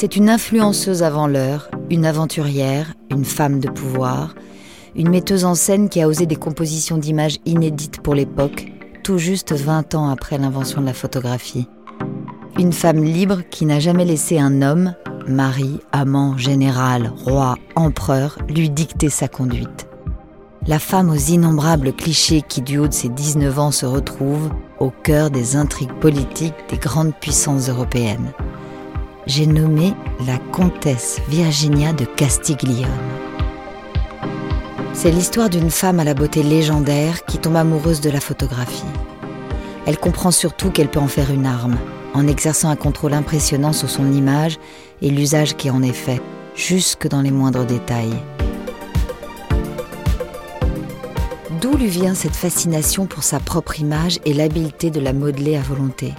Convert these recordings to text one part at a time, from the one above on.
C'est une influenceuse avant l'heure, une aventurière, une femme de pouvoir, une metteuse en scène qui a osé des compositions d'images inédites pour l'époque, tout juste 20 ans après l'invention de la photographie. Une femme libre qui n'a jamais laissé un homme, mari, amant, général, roi, empereur, lui dicter sa conduite. La femme aux innombrables clichés qui, du haut de ses 19 ans, se retrouve au cœur des intrigues politiques des grandes puissances européennes. J'ai nommé la comtesse Virginia de Castiglione. C'est l'histoire d'une femme à la beauté légendaire qui tombe amoureuse de la photographie. Elle comprend surtout qu'elle peut en faire une arme, en exerçant un contrôle impressionnant sur son image et l'usage qui en est fait, jusque dans les moindres détails. D'où lui vient cette fascination pour sa propre image et l'habileté de la modeler à volonté?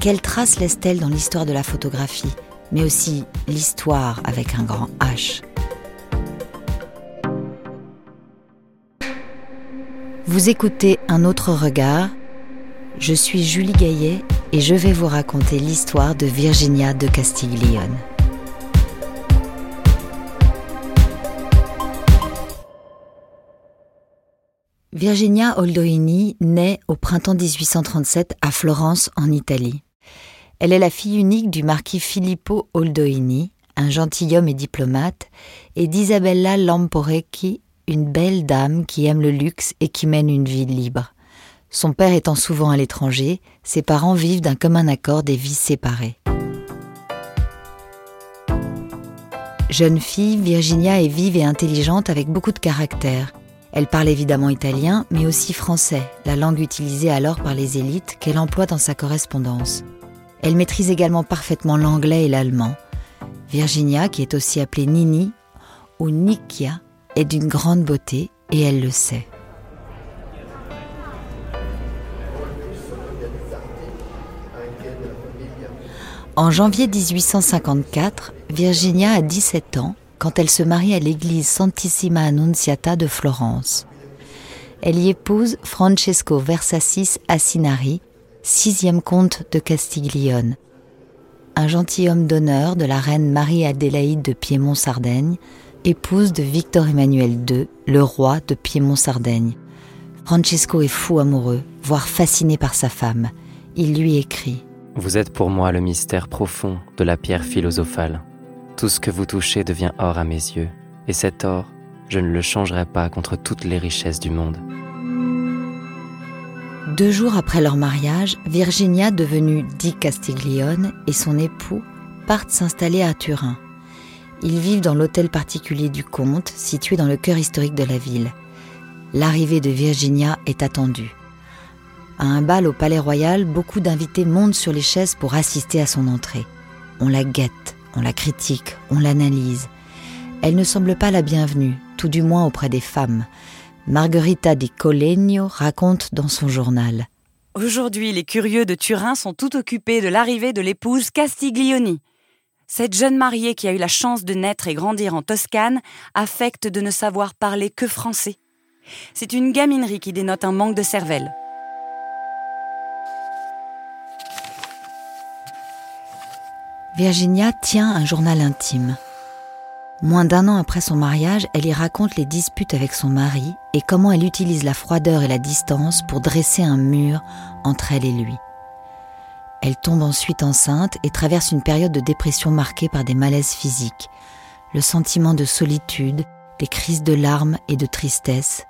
Quelle trace laisse-t-elle dans l'histoire de la photographie, mais aussi l'histoire avec un grand H Vous écoutez Un autre regard. Je suis Julie Gaillet et je vais vous raconter l'histoire de Virginia de Castiglione. Virginia Oldoini naît au printemps 1837 à Florence, en Italie. Elle est la fille unique du marquis Filippo Oldoini, un gentilhomme et diplomate, et d'Isabella Lamporecchi, une belle dame qui aime le luxe et qui mène une vie libre. Son père étant souvent à l'étranger, ses parents vivent d'un commun accord des vies séparées. Jeune fille, Virginia est vive et intelligente avec beaucoup de caractère. Elle parle évidemment italien, mais aussi français, la langue utilisée alors par les élites qu'elle emploie dans sa correspondance. Elle maîtrise également parfaitement l'anglais et l'allemand. Virginia, qui est aussi appelée Nini ou Nikia, est d'une grande beauté et elle le sait. En janvier 1854, Virginia a 17 ans quand elle se marie à l'église Santissima Annunziata de Florence. Elle y épouse Francesco Versassis Assinari, sixième comte de Castiglione, un gentilhomme d'honneur de la reine Marie-Adélaïde de Piémont-Sardaigne, épouse de Victor Emmanuel II, le roi de Piémont-Sardaigne. Francesco est fou amoureux, voire fasciné par sa femme. Il lui écrit Vous êtes pour moi le mystère profond de la pierre philosophale. Tout ce que vous touchez devient or à mes yeux, et cet or, je ne le changerai pas contre toutes les richesses du monde. Deux jours après leur mariage, Virginia, devenue Di Castiglione, et son époux partent s'installer à Turin. Ils vivent dans l'hôtel particulier du comte, situé dans le cœur historique de la ville. L'arrivée de Virginia est attendue. À un bal au Palais Royal, beaucoup d'invités montent sur les chaises pour assister à son entrée. On la guette, on la critique, on l'analyse. Elle ne semble pas la bienvenue, tout du moins auprès des femmes. Margherita di Colegno raconte dans son journal. Aujourd'hui, les curieux de Turin sont tout occupés de l'arrivée de l'épouse Castiglioni. Cette jeune mariée qui a eu la chance de naître et grandir en Toscane affecte de ne savoir parler que français. C'est une gaminerie qui dénote un manque de cervelle. Virginia tient un journal intime. Moins d'un an après son mariage, elle y raconte les disputes avec son mari et comment elle utilise la froideur et la distance pour dresser un mur entre elle et lui. Elle tombe ensuite enceinte et traverse une période de dépression marquée par des malaises physiques, le sentiment de solitude, des crises de larmes et de tristesse.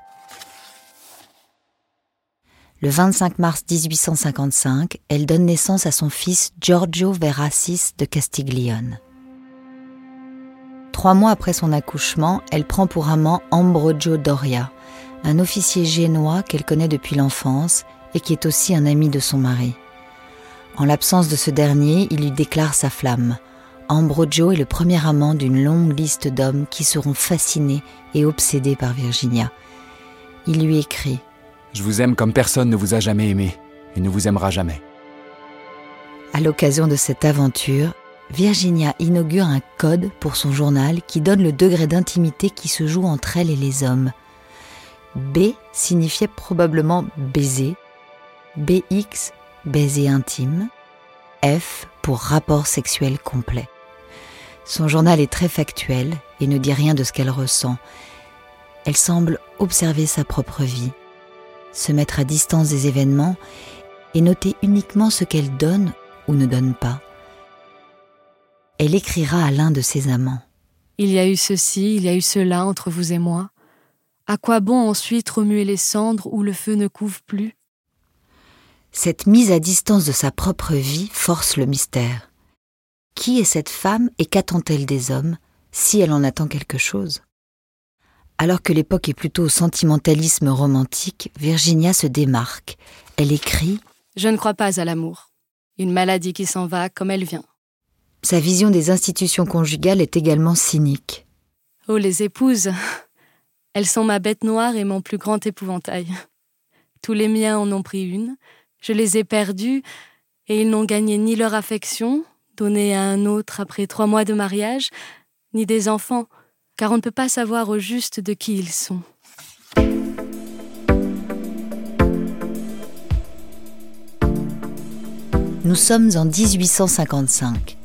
Le 25 mars 1855, elle donne naissance à son fils Giorgio Verassis de Castiglione. Trois mois après son accouchement, elle prend pour amant Ambrogio Doria, un officier génois qu'elle connaît depuis l'enfance et qui est aussi un ami de son mari. En l'absence de ce dernier, il lui déclare sa flamme. Ambrogio est le premier amant d'une longue liste d'hommes qui seront fascinés et obsédés par Virginia. Il lui écrit Je vous aime comme personne ne vous a jamais aimé et ne vous aimera jamais. À l'occasion de cette aventure, Virginia inaugure un code pour son journal qui donne le degré d'intimité qui se joue entre elle et les hommes. B signifiait probablement baiser, BX baiser intime, F pour rapport sexuel complet. Son journal est très factuel et ne dit rien de ce qu'elle ressent. Elle semble observer sa propre vie, se mettre à distance des événements et noter uniquement ce qu'elle donne ou ne donne pas. Elle écrira à l'un de ses amants. Il y a eu ceci, il y a eu cela entre vous et moi. À quoi bon ensuite remuer les cendres où le feu ne couvre plus? Cette mise à distance de sa propre vie force le mystère. Qui est cette femme et qu'attend-elle des hommes si elle en attend quelque chose? Alors que l'époque est plutôt au sentimentalisme romantique, Virginia se démarque. Elle écrit Je ne crois pas à l'amour. Une maladie qui s'en va comme elle vient. Sa vision des institutions conjugales est également cynique. Oh, les épouses Elles sont ma bête noire et mon plus grand épouvantail. Tous les miens en ont pris une, je les ai perdus, et ils n'ont gagné ni leur affection, donnée à un autre après trois mois de mariage, ni des enfants, car on ne peut pas savoir au juste de qui ils sont. Nous sommes en 1855.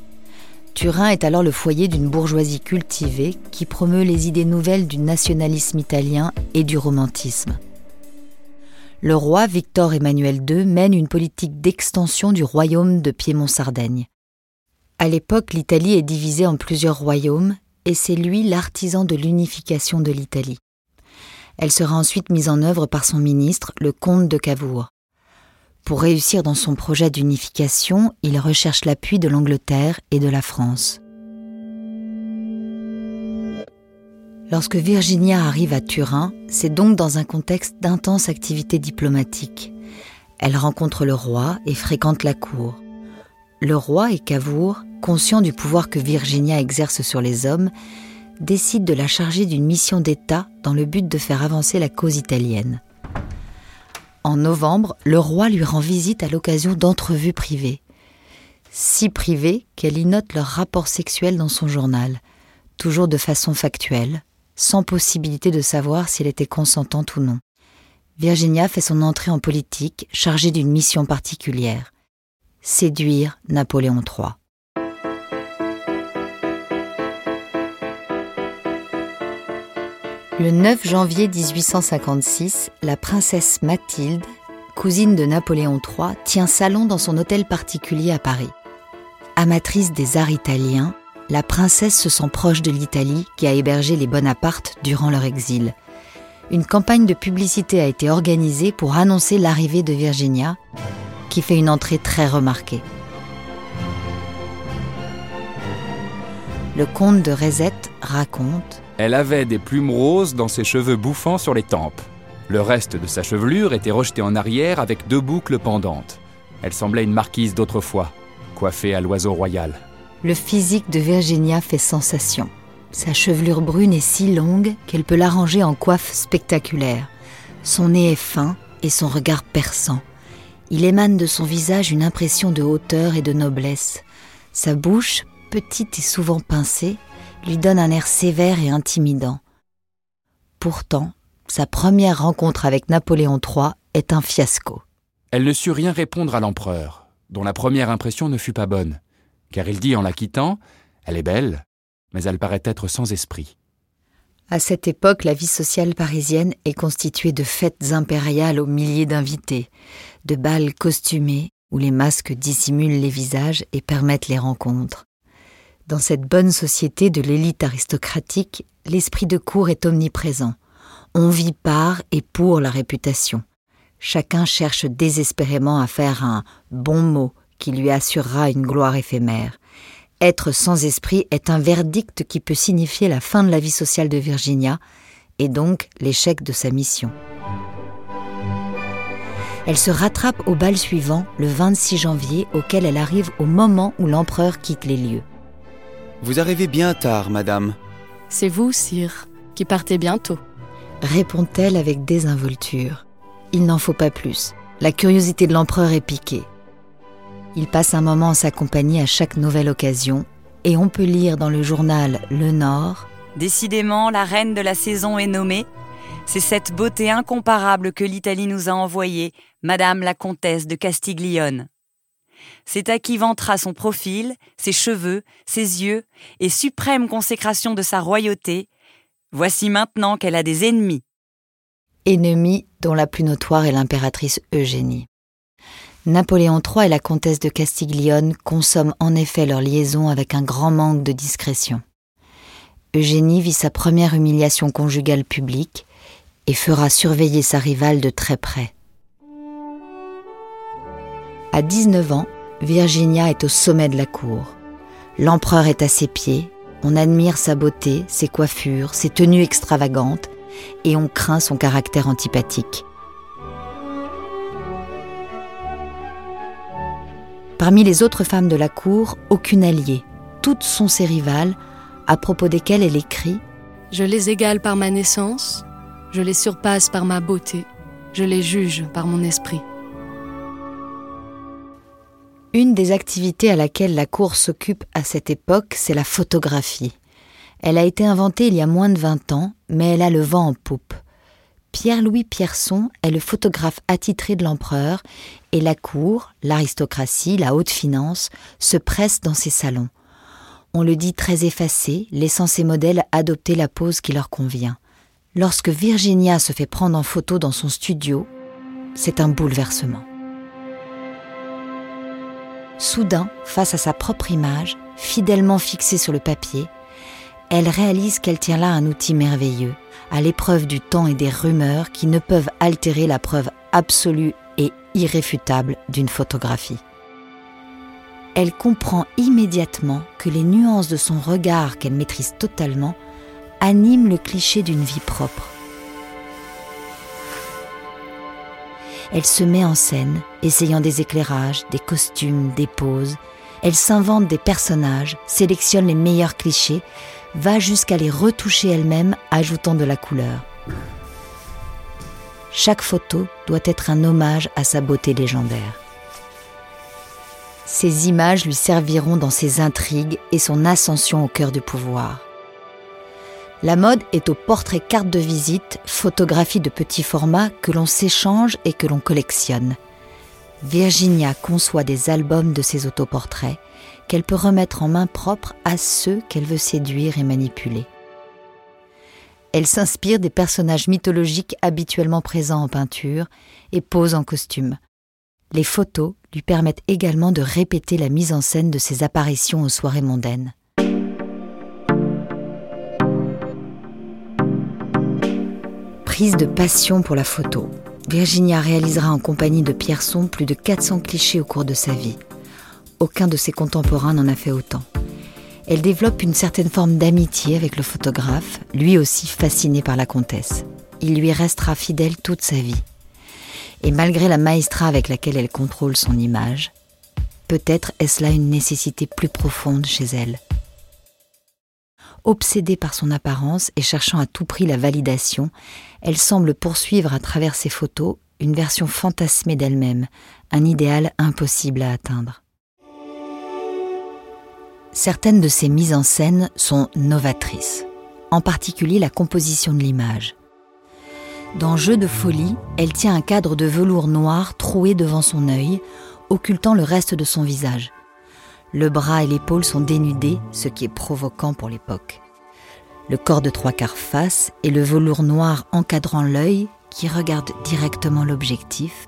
Turin est alors le foyer d'une bourgeoisie cultivée qui promeut les idées nouvelles du nationalisme italien et du romantisme. Le roi Victor Emmanuel II mène une politique d'extension du royaume de Piémont-Sardaigne. À l'époque, l'Italie est divisée en plusieurs royaumes et c'est lui l'artisan de l'unification de l'Italie. Elle sera ensuite mise en œuvre par son ministre, le comte de Cavour. Pour réussir dans son projet d'unification, il recherche l'appui de l'Angleterre et de la France. Lorsque Virginia arrive à Turin, c'est donc dans un contexte d'intense activité diplomatique. Elle rencontre le roi et fréquente la cour. Le roi et Cavour, conscients du pouvoir que Virginia exerce sur les hommes, décident de la charger d'une mission d'État dans le but de faire avancer la cause italienne. En novembre, le roi lui rend visite à l'occasion d'entrevues privées. Si privées qu'elle y note leur rapport sexuel dans son journal, toujours de façon factuelle, sans possibilité de savoir si elle était consentante ou non. Virginia fait son entrée en politique chargée d'une mission particulière séduire Napoléon III. Le 9 janvier 1856, la princesse Mathilde, cousine de Napoléon III, tient salon dans son hôtel particulier à Paris. Amatrice des arts italiens, la princesse se sent proche de l'Italie qui a hébergé les Bonaparte durant leur exil. Une campagne de publicité a été organisée pour annoncer l'arrivée de Virginia, qui fait une entrée très remarquée. Le comte de Rezette raconte Elle avait des plumes roses dans ses cheveux bouffants sur les tempes. Le reste de sa chevelure était rejeté en arrière avec deux boucles pendantes. Elle semblait une marquise d'autrefois, coiffée à l'oiseau royal. Le physique de Virginia fait sensation. Sa chevelure brune est si longue qu'elle peut l'arranger en coiffe spectaculaire. Son nez est fin et son regard perçant. Il émane de son visage une impression de hauteur et de noblesse. Sa bouche petite et souvent pincée, lui donne un air sévère et intimidant. Pourtant, sa première rencontre avec Napoléon III est un fiasco. Elle ne sut rien répondre à l'empereur, dont la première impression ne fut pas bonne, car il dit en la quittant Elle est belle, mais elle paraît être sans esprit. À cette époque, la vie sociale parisienne est constituée de fêtes impériales aux milliers d'invités, de bals costumés où les masques dissimulent les visages et permettent les rencontres. Dans cette bonne société de l'élite aristocratique, l'esprit de cour est omniprésent. On vit par et pour la réputation. Chacun cherche désespérément à faire un bon mot qui lui assurera une gloire éphémère. Être sans esprit est un verdict qui peut signifier la fin de la vie sociale de Virginia et donc l'échec de sa mission. Elle se rattrape au bal suivant, le 26 janvier, auquel elle arrive au moment où l'empereur quitte les lieux. Vous arrivez bien tard, madame. C'est vous, sire, qui partez bientôt. Répond-elle avec désinvolture. Il n'en faut pas plus. La curiosité de l'empereur est piquée. Il passe un moment en sa compagnie à chaque nouvelle occasion, et on peut lire dans le journal Le Nord Décidément, la reine de la saison est nommée. C'est cette beauté incomparable que l'Italie nous a envoyée, Madame la comtesse de Castiglione. C'est à qui vantera son profil, ses cheveux, ses yeux, et suprême consécration de sa royauté, voici maintenant qu'elle a des ennemis. Ennemis dont la plus notoire est l'impératrice Eugénie. Napoléon III et la comtesse de Castiglione consomment en effet leur liaison avec un grand manque de discrétion. Eugénie vit sa première humiliation conjugale publique et fera surveiller sa rivale de très près. À 19 ans, Virginia est au sommet de la cour. L'empereur est à ses pieds, on admire sa beauté, ses coiffures, ses tenues extravagantes, et on craint son caractère antipathique. Parmi les autres femmes de la cour, aucune alliée. Toutes sont ses rivales, à propos desquelles elle écrit ⁇ Je les égale par ma naissance, je les surpasse par ma beauté, je les juge par mon esprit. Une des activités à laquelle la cour s'occupe à cette époque, c'est la photographie. Elle a été inventée il y a moins de 20 ans, mais elle a le vent en poupe. Pierre-Louis Pierson est le photographe attitré de l'empereur et la cour, l'aristocratie, la haute finance se pressent dans ses salons. On le dit très effacé, laissant ses modèles adopter la pose qui leur convient. Lorsque Virginia se fait prendre en photo dans son studio, c'est un bouleversement. Soudain, face à sa propre image, fidèlement fixée sur le papier, elle réalise qu'elle tient là un outil merveilleux, à l'épreuve du temps et des rumeurs qui ne peuvent altérer la preuve absolue et irréfutable d'une photographie. Elle comprend immédiatement que les nuances de son regard qu'elle maîtrise totalement anime le cliché d'une vie propre. Elle se met en scène, essayant des éclairages, des costumes, des poses. Elle s'invente des personnages, sélectionne les meilleurs clichés, va jusqu'à les retoucher elle-même, ajoutant de la couleur. Chaque photo doit être un hommage à sa beauté légendaire. Ces images lui serviront dans ses intrigues et son ascension au cœur du pouvoir. La mode est au portrait carte de visite, photographie de petit format que l'on s'échange et que l'on collectionne. Virginia conçoit des albums de ses autoportraits qu'elle peut remettre en main propre à ceux qu'elle veut séduire et manipuler. Elle s'inspire des personnages mythologiques habituellement présents en peinture et pose en costume. Les photos lui permettent également de répéter la mise en scène de ses apparitions aux soirées mondaines. De passion pour la photo, Virginia réalisera en compagnie de Pierson plus de 400 clichés au cours de sa vie. Aucun de ses contemporains n'en a fait autant. Elle développe une certaine forme d'amitié avec le photographe, lui aussi fasciné par la comtesse. Il lui restera fidèle toute sa vie. Et malgré la maestra avec laquelle elle contrôle son image, peut-être est-ce là une nécessité plus profonde chez elle. Obsédée par son apparence et cherchant à tout prix la validation, elle semble poursuivre à travers ses photos une version fantasmée d'elle-même, un idéal impossible à atteindre. Certaines de ses mises en scène sont novatrices, en particulier la composition de l'image. Dans Jeu de folie, elle tient un cadre de velours noir troué devant son œil, occultant le reste de son visage. Le bras et l'épaule sont dénudés, ce qui est provoquant pour l'époque. Le corps de trois quarts face et le velours noir encadrant l'œil, qui regarde directement l'objectif,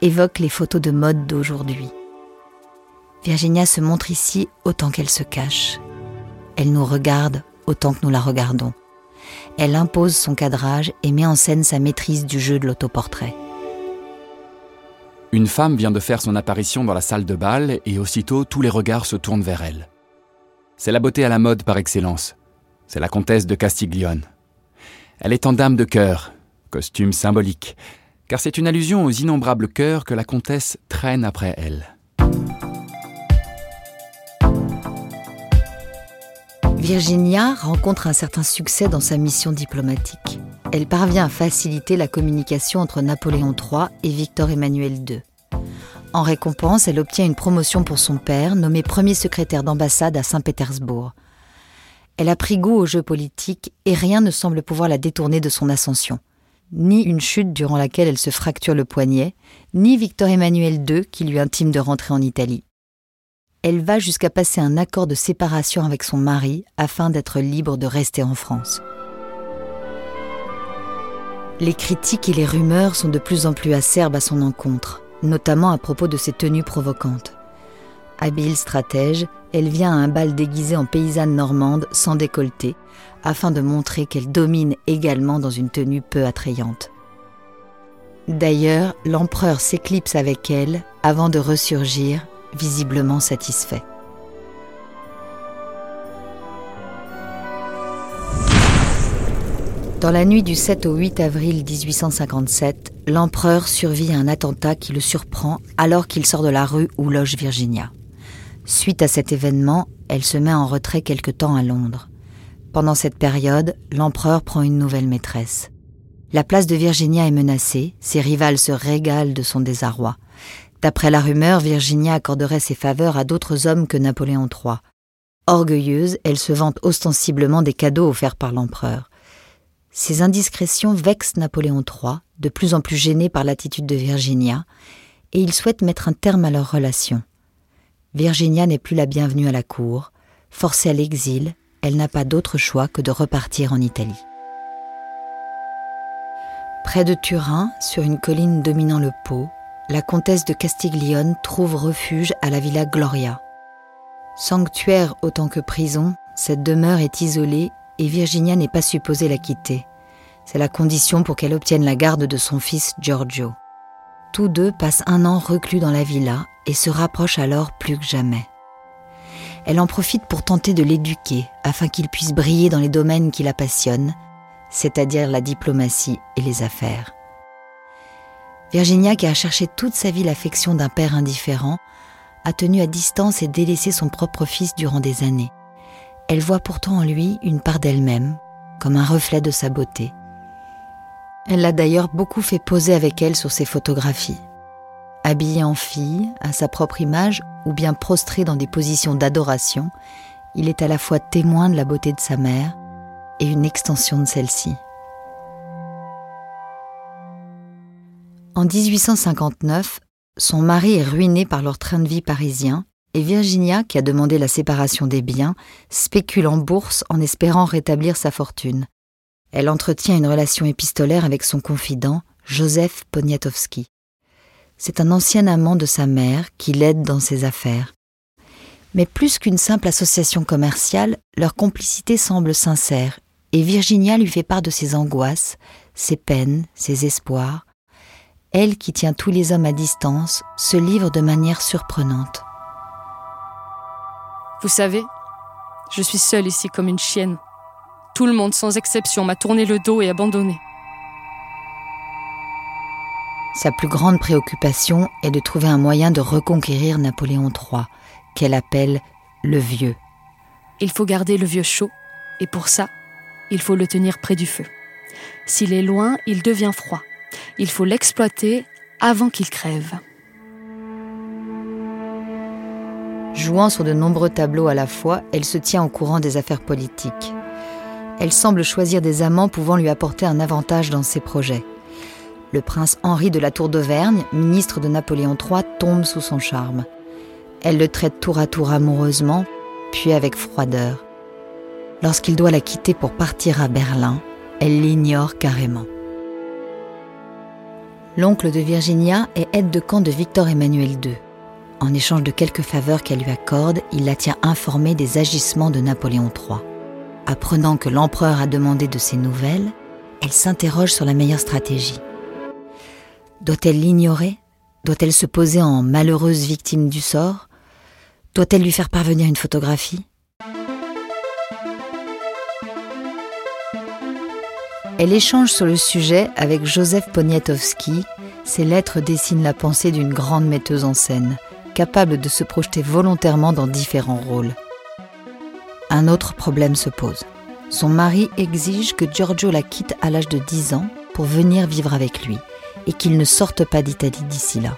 évoquent les photos de mode d'aujourd'hui. Virginia se montre ici autant qu'elle se cache. Elle nous regarde autant que nous la regardons. Elle impose son cadrage et met en scène sa maîtrise du jeu de l'autoportrait. Une femme vient de faire son apparition dans la salle de bal et aussitôt tous les regards se tournent vers elle. C'est la beauté à la mode par excellence. C'est la comtesse de Castiglione. Elle est en dame de cœur, costume symbolique, car c'est une allusion aux innombrables cœurs que la comtesse traîne après elle. Virginia rencontre un certain succès dans sa mission diplomatique elle parvient à faciliter la communication entre Napoléon III et Victor Emmanuel II. En récompense, elle obtient une promotion pour son père, nommé premier secrétaire d'ambassade à Saint-Pétersbourg. Elle a pris goût au jeu politique et rien ne semble pouvoir la détourner de son ascension. ni une chute durant laquelle elle se fracture le poignet, ni Victor Emmanuel II qui lui intime de rentrer en Italie. Elle va jusqu'à passer un accord de séparation avec son mari afin d'être libre de rester en France. Les critiques et les rumeurs sont de plus en plus acerbes à son encontre, notamment à propos de ses tenues provocantes. Habile stratège, elle vient à un bal déguisé en paysanne normande sans décolleté, afin de montrer qu'elle domine également dans une tenue peu attrayante. D'ailleurs, l'empereur s'éclipse avec elle avant de ressurgir, visiblement satisfait. Dans la nuit du 7 au 8 avril 1857, l'empereur survit à un attentat qui le surprend alors qu'il sort de la rue où loge Virginia. Suite à cet événement, elle se met en retrait quelque temps à Londres. Pendant cette période, l'empereur prend une nouvelle maîtresse. La place de Virginia est menacée, ses rivales se régalent de son désarroi. D'après la rumeur, Virginia accorderait ses faveurs à d'autres hommes que Napoléon III. Orgueilleuse, elle se vante ostensiblement des cadeaux offerts par l'empereur. Ces indiscrétions vexent Napoléon III, de plus en plus gêné par l'attitude de Virginia, et il souhaite mettre un terme à leur relation. Virginia n'est plus la bienvenue à la cour. Forcée à l'exil, elle n'a pas d'autre choix que de repartir en Italie. Près de Turin, sur une colline dominant le Pô, la comtesse de Castiglione trouve refuge à la villa Gloria. Sanctuaire autant que prison, cette demeure est isolée et Virginia n'est pas supposée la quitter. C'est la condition pour qu'elle obtienne la garde de son fils Giorgio. Tous deux passent un an reclus dans la villa et se rapprochent alors plus que jamais. Elle en profite pour tenter de l'éduquer afin qu'il puisse briller dans les domaines qui la passionnent, c'est-à-dire la diplomatie et les affaires. Virginia, qui a cherché toute sa vie l'affection d'un père indifférent, a tenu à distance et délaissé son propre fils durant des années. Elle voit pourtant en lui une part d'elle-même, comme un reflet de sa beauté. Elle l'a d'ailleurs beaucoup fait poser avec elle sur ses photographies. Habillé en fille, à sa propre image, ou bien prostré dans des positions d'adoration, il est à la fois témoin de la beauté de sa mère et une extension de celle-ci. En 1859, son mari est ruiné par leur train de vie parisien et Virginia, qui a demandé la séparation des biens, spécule en bourse en espérant rétablir sa fortune. Elle entretient une relation épistolaire avec son confident, Joseph Poniatowski. C'est un ancien amant de sa mère qui l'aide dans ses affaires. Mais plus qu'une simple association commerciale, leur complicité semble sincère, et Virginia lui fait part de ses angoisses, ses peines, ses espoirs. Elle, qui tient tous les hommes à distance, se livre de manière surprenante. Vous savez, je suis seule ici comme une chienne. Tout le monde, sans exception, m'a tourné le dos et abandonné. Sa plus grande préoccupation est de trouver un moyen de reconquérir Napoléon III, qu'elle appelle le vieux. Il faut garder le vieux chaud, et pour ça, il faut le tenir près du feu. S'il est loin, il devient froid. Il faut l'exploiter avant qu'il crève. Jouant sur de nombreux tableaux à la fois, elle se tient au courant des affaires politiques. Elle semble choisir des amants pouvant lui apporter un avantage dans ses projets. Le prince Henri de la Tour d'Auvergne, ministre de Napoléon III, tombe sous son charme. Elle le traite tour à tour amoureusement, puis avec froideur. Lorsqu'il doit la quitter pour partir à Berlin, elle l'ignore carrément. L'oncle de Virginia est aide de camp de Victor Emmanuel II. En échange de quelques faveurs qu'elle lui accorde, il la tient informée des agissements de Napoléon III. Apprenant que l'empereur a demandé de ses nouvelles, elle s'interroge sur la meilleure stratégie. Doit-elle l'ignorer? Doit-elle se poser en malheureuse victime du sort? Doit-elle lui faire parvenir une photographie? Elle échange sur le sujet avec Joseph Poniatowski. Ses lettres dessinent la pensée d'une grande metteuse en scène, capable de se projeter volontairement dans différents rôles. Un autre problème se pose. Son mari exige que Giorgio la quitte à l'âge de 10 ans pour venir vivre avec lui et qu'il ne sorte pas d'Italie d'ici là.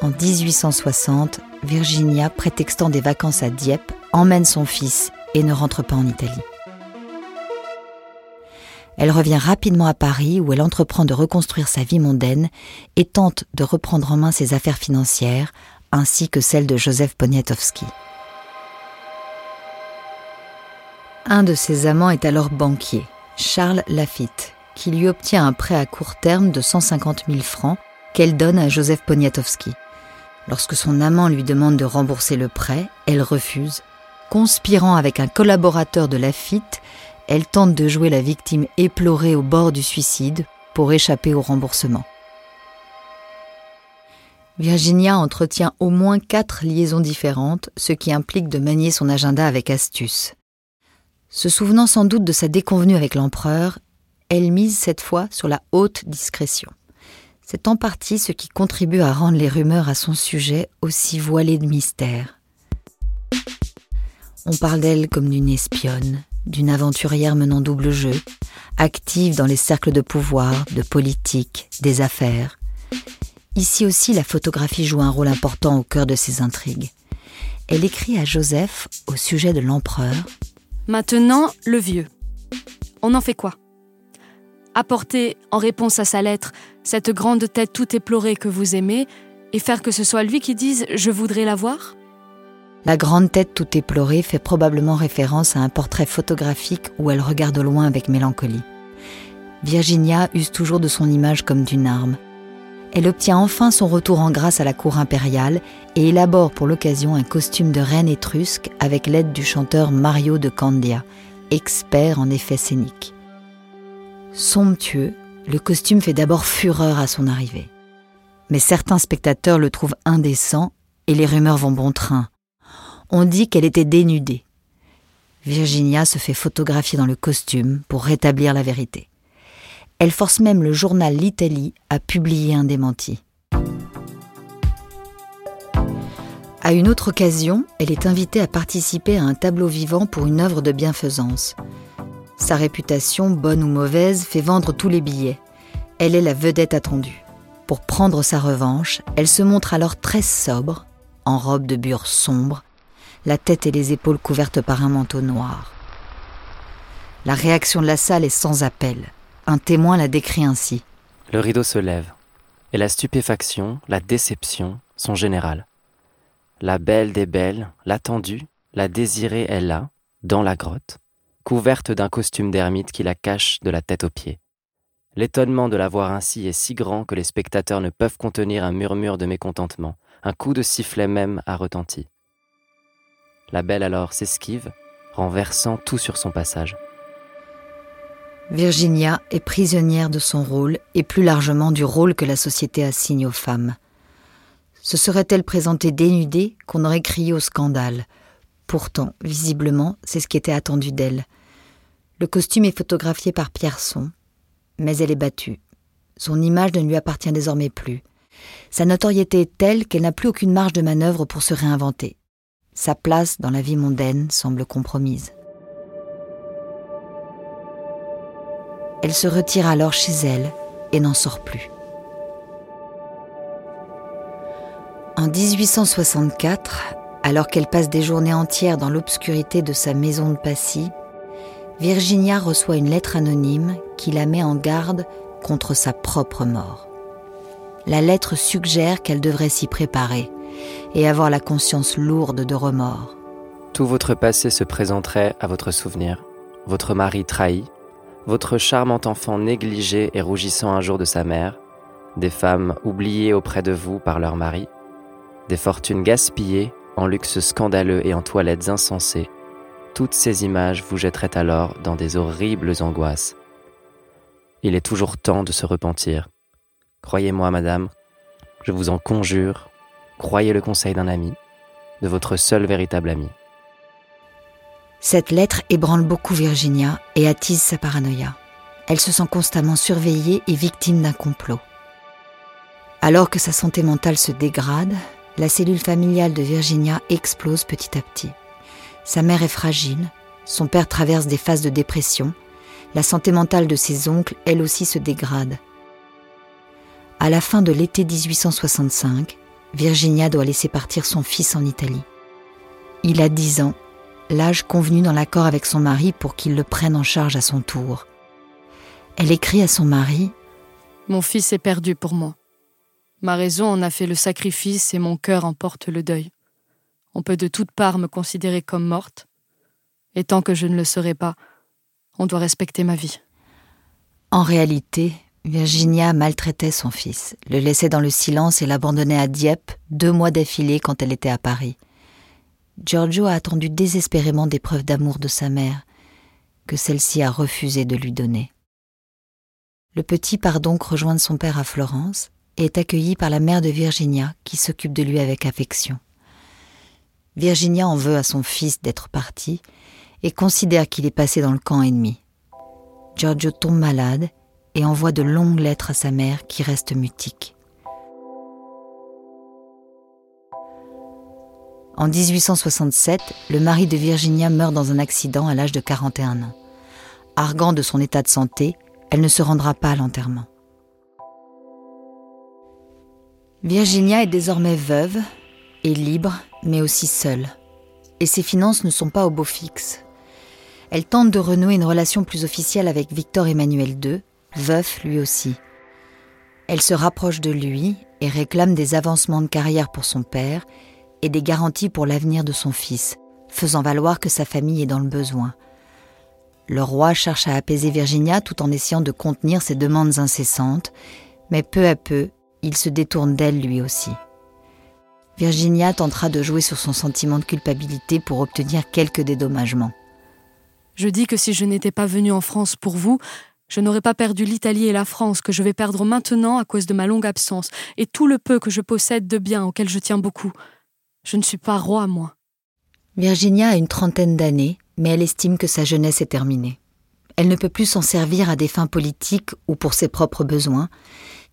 En 1860, Virginia, prétextant des vacances à Dieppe, emmène son fils et ne rentre pas en Italie. Elle revient rapidement à Paris où elle entreprend de reconstruire sa vie mondaine et tente de reprendre en main ses affaires financières ainsi que celles de Joseph Poniatowski. Un de ses amants est alors banquier, Charles Lafitte, qui lui obtient un prêt à court terme de 150 000 francs qu'elle donne à Joseph Poniatowski. Lorsque son amant lui demande de rembourser le prêt, elle refuse. Conspirant avec un collaborateur de Lafitte, elle tente de jouer la victime éplorée au bord du suicide pour échapper au remboursement. Virginia entretient au moins quatre liaisons différentes, ce qui implique de manier son agenda avec astuce. Se souvenant sans doute de sa déconvenue avec l'empereur, elle mise cette fois sur la haute discrétion. C'est en partie ce qui contribue à rendre les rumeurs à son sujet aussi voilées de mystère. On parle d'elle comme d'une espionne, d'une aventurière menant double jeu, active dans les cercles de pouvoir, de politique, des affaires. Ici aussi, la photographie joue un rôle important au cœur de ses intrigues. Elle écrit à Joseph au sujet de l'empereur. Maintenant, le vieux. On en fait quoi? Apporter, en réponse à sa lettre, cette grande tête tout éplorée que vous aimez, et faire que ce soit lui qui dise ⁇ Je voudrais la voir ?⁇ La grande tête tout éplorée fait probablement référence à un portrait photographique où elle regarde au loin avec mélancolie. Virginia use toujours de son image comme d'une arme. Elle obtient enfin son retour en grâce à la cour impériale et élabore pour l'occasion un costume de reine étrusque avec l'aide du chanteur Mario de Candia, expert en effets scéniques. Somptueux, le costume fait d'abord fureur à son arrivée. Mais certains spectateurs le trouvent indécent et les rumeurs vont bon train. On dit qu'elle était dénudée. Virginia se fait photographier dans le costume pour rétablir la vérité. Elle force même le journal L'Italie à publier un démenti. À une autre occasion, elle est invitée à participer à un tableau vivant pour une œuvre de bienfaisance. Sa réputation, bonne ou mauvaise, fait vendre tous les billets. Elle est la vedette attendue. Pour prendre sa revanche, elle se montre alors très sobre, en robe de bure sombre, la tête et les épaules couvertes par un manteau noir. La réaction de la salle est sans appel. Un témoin la décrit ainsi. Le rideau se lève, et la stupéfaction, la déception sont générales. La belle des belles, l'attendue, la désirée est là, dans la grotte, couverte d'un costume d'ermite qui la cache de la tête aux pieds. L'étonnement de la voir ainsi est si grand que les spectateurs ne peuvent contenir un murmure de mécontentement, un coup de sifflet même a retenti. La belle alors s'esquive, renversant tout sur son passage. Virginia est prisonnière de son rôle et plus largement du rôle que la société assigne aux femmes. Se serait-elle présentée dénudée qu'on aurait crié au scandale? Pourtant, visiblement, c'est ce qui était attendu d'elle. Le costume est photographié par Pierson, mais elle est battue. Son image ne lui appartient désormais plus. Sa notoriété est telle qu'elle n'a plus aucune marge de manœuvre pour se réinventer. Sa place dans la vie mondaine semble compromise. Elle se retire alors chez elle et n'en sort plus. En 1864, alors qu'elle passe des journées entières dans l'obscurité de sa maison de Passy, Virginia reçoit une lettre anonyme qui la met en garde contre sa propre mort. La lettre suggère qu'elle devrait s'y préparer et avoir la conscience lourde de remords. Tout votre passé se présenterait à votre souvenir. Votre mari trahi, votre charmant enfant négligé et rougissant un jour de sa mère, des femmes oubliées auprès de vous par leur mari, des fortunes gaspillées en luxe scandaleux et en toilettes insensées, toutes ces images vous jetteraient alors dans des horribles angoisses. Il est toujours temps de se repentir. Croyez-moi, madame, je vous en conjure, croyez le conseil d'un ami, de votre seul véritable ami. Cette lettre ébranle beaucoup Virginia et attise sa paranoïa. Elle se sent constamment surveillée et victime d'un complot. Alors que sa santé mentale se dégrade, la cellule familiale de Virginia explose petit à petit. Sa mère est fragile, son père traverse des phases de dépression, la santé mentale de ses oncles, elle aussi, se dégrade. À la fin de l'été 1865, Virginia doit laisser partir son fils en Italie. Il a 10 ans l'âge convenu dans l'accord avec son mari pour qu'il le prenne en charge à son tour. Elle écrit à son mari Mon fils est perdu pour moi. Ma raison en a fait le sacrifice et mon cœur en porte le deuil. On peut de toutes parts me considérer comme morte, et tant que je ne le serai pas, on doit respecter ma vie. En réalité, Virginia maltraitait son fils, le laissait dans le silence et l'abandonnait à Dieppe deux mois d'affilée quand elle était à Paris. Giorgio a attendu désespérément des preuves d'amour de sa mère, que celle-ci a refusé de lui donner. Le petit part donc rejoindre son père à Florence et est accueilli par la mère de Virginia qui s'occupe de lui avec affection. Virginia en veut à son fils d'être parti et considère qu'il est passé dans le camp ennemi. Giorgio tombe malade et envoie de longues lettres à sa mère qui reste mutique. En 1867, le mari de Virginia meurt dans un accident à l'âge de 41 ans. Arguant de son état de santé, elle ne se rendra pas à l'enterrement. Virginia est désormais veuve et libre, mais aussi seule. Et ses finances ne sont pas au beau fixe. Elle tente de renouer une relation plus officielle avec Victor Emmanuel II, veuf lui aussi. Elle se rapproche de lui et réclame des avancements de carrière pour son père et des garanties pour l'avenir de son fils, faisant valoir que sa famille est dans le besoin. Le roi cherche à apaiser Virginia tout en essayant de contenir ses demandes incessantes, mais peu à peu, il se détourne d'elle lui aussi. Virginia tentera de jouer sur son sentiment de culpabilité pour obtenir quelques dédommagements. Je dis que si je n'étais pas venue en France pour vous, je n'aurais pas perdu l'Italie et la France que je vais perdre maintenant à cause de ma longue absence et tout le peu que je possède de biens auxquels je tiens beaucoup. Je ne suis pas roi, moi. Virginia a une trentaine d'années, mais elle estime que sa jeunesse est terminée. Elle ne peut plus s'en servir à des fins politiques ou pour ses propres besoins.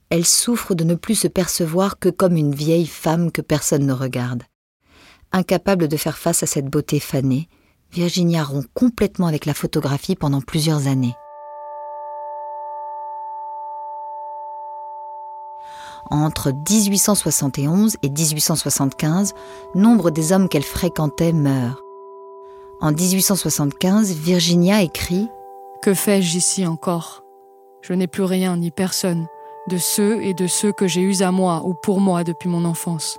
Elle souffre de ne plus se percevoir que comme une vieille femme que personne ne regarde. Incapable de faire face à cette beauté fanée, Virginia rompt complètement avec la photographie pendant plusieurs années. Entre 1871 et 1875, nombre des hommes qu'elle fréquentait meurent. En 1875, Virginia écrit Que fais-je ici encore? Je n'ai plus rien ni personne, de ceux et de ceux que j'ai eus à moi ou pour moi depuis mon enfance.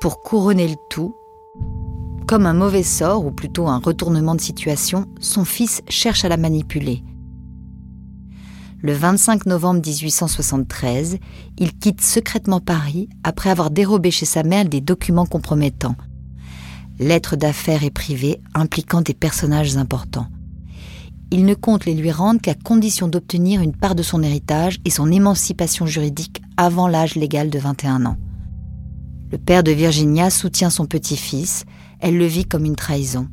Pour couronner le tout, comme un mauvais sort, ou plutôt un retournement de situation, son fils cherche à la manipuler. Le 25 novembre 1873, il quitte secrètement Paris après avoir dérobé chez sa mère des documents compromettants. Lettres d'affaires et privées impliquant des personnages importants. Il ne compte les lui rendre qu'à condition d'obtenir une part de son héritage et son émancipation juridique avant l'âge légal de 21 ans. Le père de Virginia soutient son petit-fils, elle le vit comme une trahison.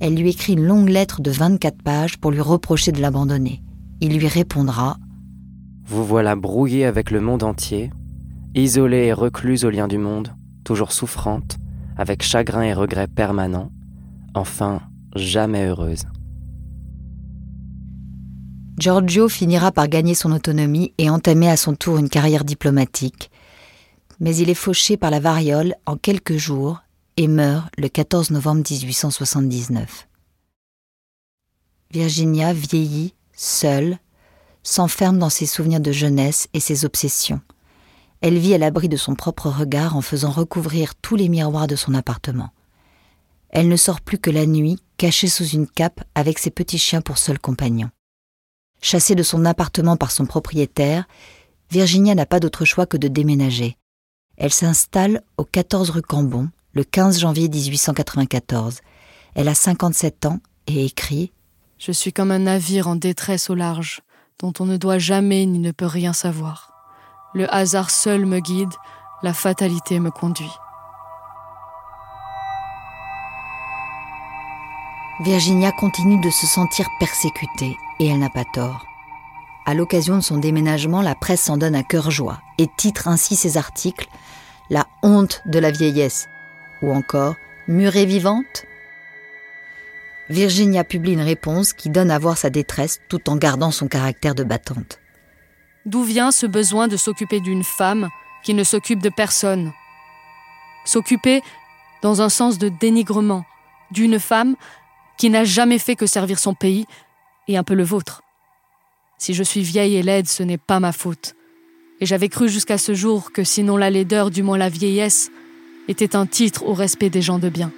Elle lui écrit une longue lettre de 24 pages pour lui reprocher de l'abandonner il lui répondra Vous voilà brouillée avec le monde entier, isolée et recluse au lien du monde, toujours souffrante, avec chagrin et regret permanents, enfin jamais heureuse. Giorgio finira par gagner son autonomie et entamer à son tour une carrière diplomatique. Mais il est fauché par la variole en quelques jours et meurt le 14 novembre 1879. Virginia vieillit seule, s'enferme dans ses souvenirs de jeunesse et ses obsessions. Elle vit à l'abri de son propre regard en faisant recouvrir tous les miroirs de son appartement. Elle ne sort plus que la nuit, cachée sous une cape avec ses petits chiens pour seul compagnon. Chassée de son appartement par son propriétaire, Virginia n'a pas d'autre choix que de déménager. Elle s'installe au 14 rue Cambon, le 15 janvier 1894. Elle a 57 ans et écrit je suis comme un navire en détresse au large, dont on ne doit jamais ni ne peut rien savoir. Le hasard seul me guide, la fatalité me conduit. Virginia continue de se sentir persécutée, et elle n'a pas tort. À l'occasion de son déménagement, la presse s'en donne à cœur joie et titre ainsi ses articles La honte de la vieillesse ou encore Murée vivante Virginia publie une réponse qui donne à voir sa détresse tout en gardant son caractère de battante. D'où vient ce besoin de s'occuper d'une femme qui ne s'occupe de personne? S'occuper dans un sens de dénigrement d'une femme qui n'a jamais fait que servir son pays et un peu le vôtre. Si je suis vieille et laide, ce n'est pas ma faute. Et j'avais cru jusqu'à ce jour que sinon la laideur, du moins la vieillesse, était un titre au respect des gens de bien.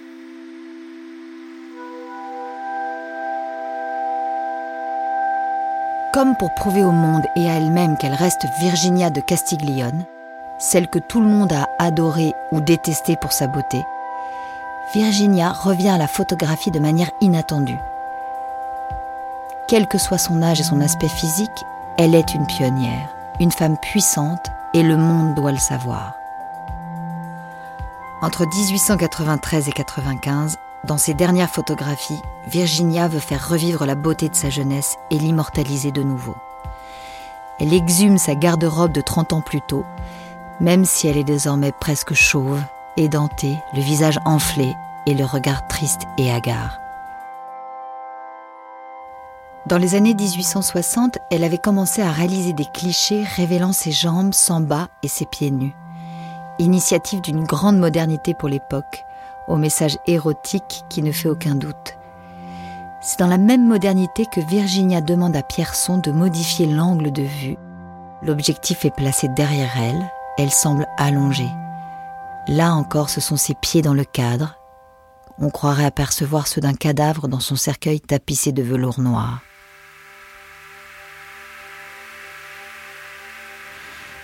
Comme pour prouver au monde et à elle-même qu'elle reste Virginia de Castiglione, celle que tout le monde a adorée ou détestée pour sa beauté, Virginia revient à la photographie de manière inattendue. Quel que soit son âge et son aspect physique, elle est une pionnière, une femme puissante et le monde doit le savoir. Entre 1893 et 95, dans ses dernières photographies, Virginia veut faire revivre la beauté de sa jeunesse et l'immortaliser de nouveau. Elle exhume sa garde-robe de 30 ans plus tôt, même si elle est désormais presque chauve, édentée, le visage enflé et le regard triste et hagard. Dans les années 1860, elle avait commencé à réaliser des clichés révélant ses jambes sans bas et ses pieds nus. Initiative d'une grande modernité pour l'époque, au message érotique qui ne fait aucun doute. C'est dans la même modernité que Virginia demande à Pierson de modifier l'angle de vue. L'objectif est placé derrière elle, elle semble allongée. Là encore, ce sont ses pieds dans le cadre. On croirait apercevoir ceux d'un cadavre dans son cercueil tapissé de velours noir.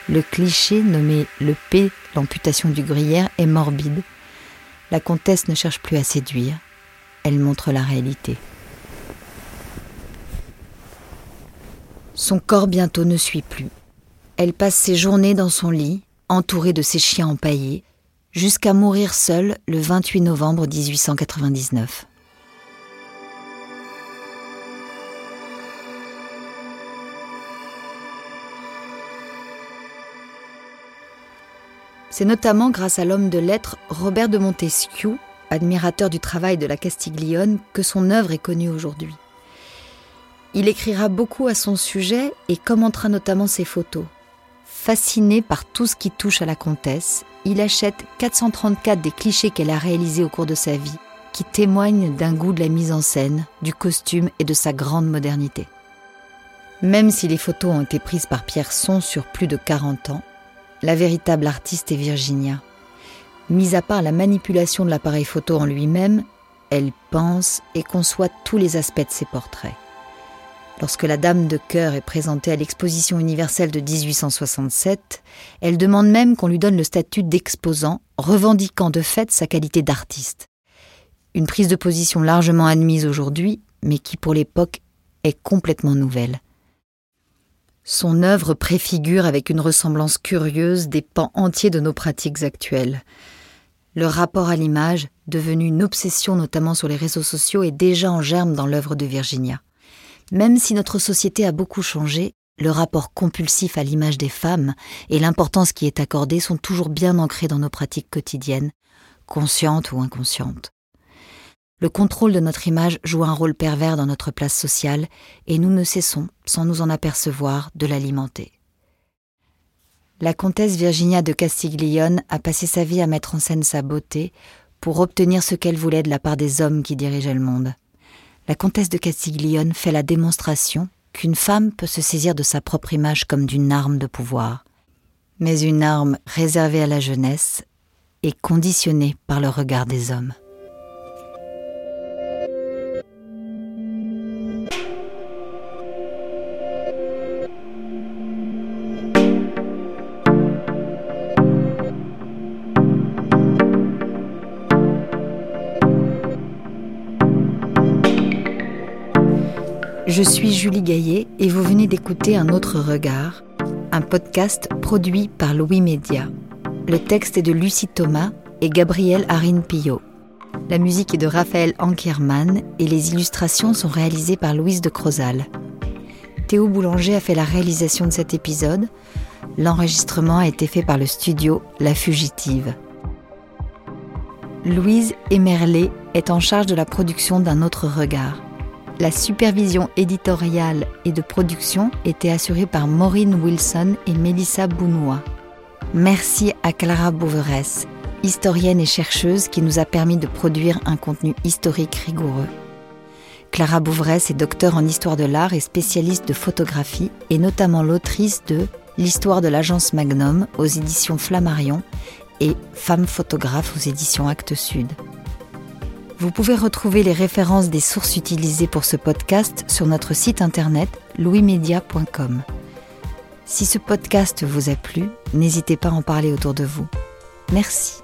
Le cliché nommé le P, l'amputation du gruyère, est morbide la comtesse ne cherche plus à séduire, elle montre la réalité. Son corps bientôt ne suit plus. Elle passe ses journées dans son lit, entourée de ses chiens empaillés, jusqu'à mourir seule le 28 novembre 1899. C'est notamment grâce à l'homme de lettres Robert de Montesquieu, admirateur du travail de la Castiglione, que son œuvre est connue aujourd'hui. Il écrira beaucoup à son sujet et commentera notamment ses photos. Fasciné par tout ce qui touche à la comtesse, il achète 434 des clichés qu'elle a réalisés au cours de sa vie, qui témoignent d'un goût de la mise en scène, du costume et de sa grande modernité. Même si les photos ont été prises par Pierson sur plus de 40 ans, la véritable artiste est Virginia. Mis à part la manipulation de l'appareil photo en lui-même, elle pense et conçoit tous les aspects de ses portraits. Lorsque la Dame de cœur est présentée à l'exposition universelle de 1867, elle demande même qu'on lui donne le statut d'exposant, revendiquant de fait sa qualité d'artiste. Une prise de position largement admise aujourd'hui, mais qui pour l'époque est complètement nouvelle. Son œuvre préfigure avec une ressemblance curieuse des pans entiers de nos pratiques actuelles. Le rapport à l'image, devenu une obsession notamment sur les réseaux sociaux, est déjà en germe dans l'œuvre de Virginia. Même si notre société a beaucoup changé, le rapport compulsif à l'image des femmes et l'importance qui est accordée sont toujours bien ancrés dans nos pratiques quotidiennes, conscientes ou inconscientes. Le contrôle de notre image joue un rôle pervers dans notre place sociale et nous ne cessons, sans nous en apercevoir, de l'alimenter. La comtesse Virginia de Castiglione a passé sa vie à mettre en scène sa beauté pour obtenir ce qu'elle voulait de la part des hommes qui dirigeaient le monde. La comtesse de Castiglione fait la démonstration qu'une femme peut se saisir de sa propre image comme d'une arme de pouvoir, mais une arme réservée à la jeunesse et conditionnée par le regard des hommes. Je suis Julie Gaillet et vous venez d'écouter Un autre regard, un podcast produit par Louis Média. Le texte est de Lucie Thomas et Gabriel Arine Pillot. La musique est de Raphaël Ankerman et les illustrations sont réalisées par Louise de Crozal. Théo Boulanger a fait la réalisation de cet épisode. L'enregistrement a été fait par le studio La Fugitive. Louise Emerlet est en charge de la production d'un autre regard. La supervision éditoriale et de production était assurée par Maureen Wilson et Melissa Bounois. Merci à Clara Bouveresse, historienne et chercheuse qui nous a permis de produire un contenu historique rigoureux. Clara Bouvresse est docteur en histoire de l'art et spécialiste de photographie, et notamment l'autrice de L'histoire de l'agence Magnum aux éditions Flammarion et Femme photographe aux éditions Actes Sud. Vous pouvez retrouver les références des sources utilisées pour ce podcast sur notre site internet louismedia.com. Si ce podcast vous a plu, n'hésitez pas à en parler autour de vous. Merci.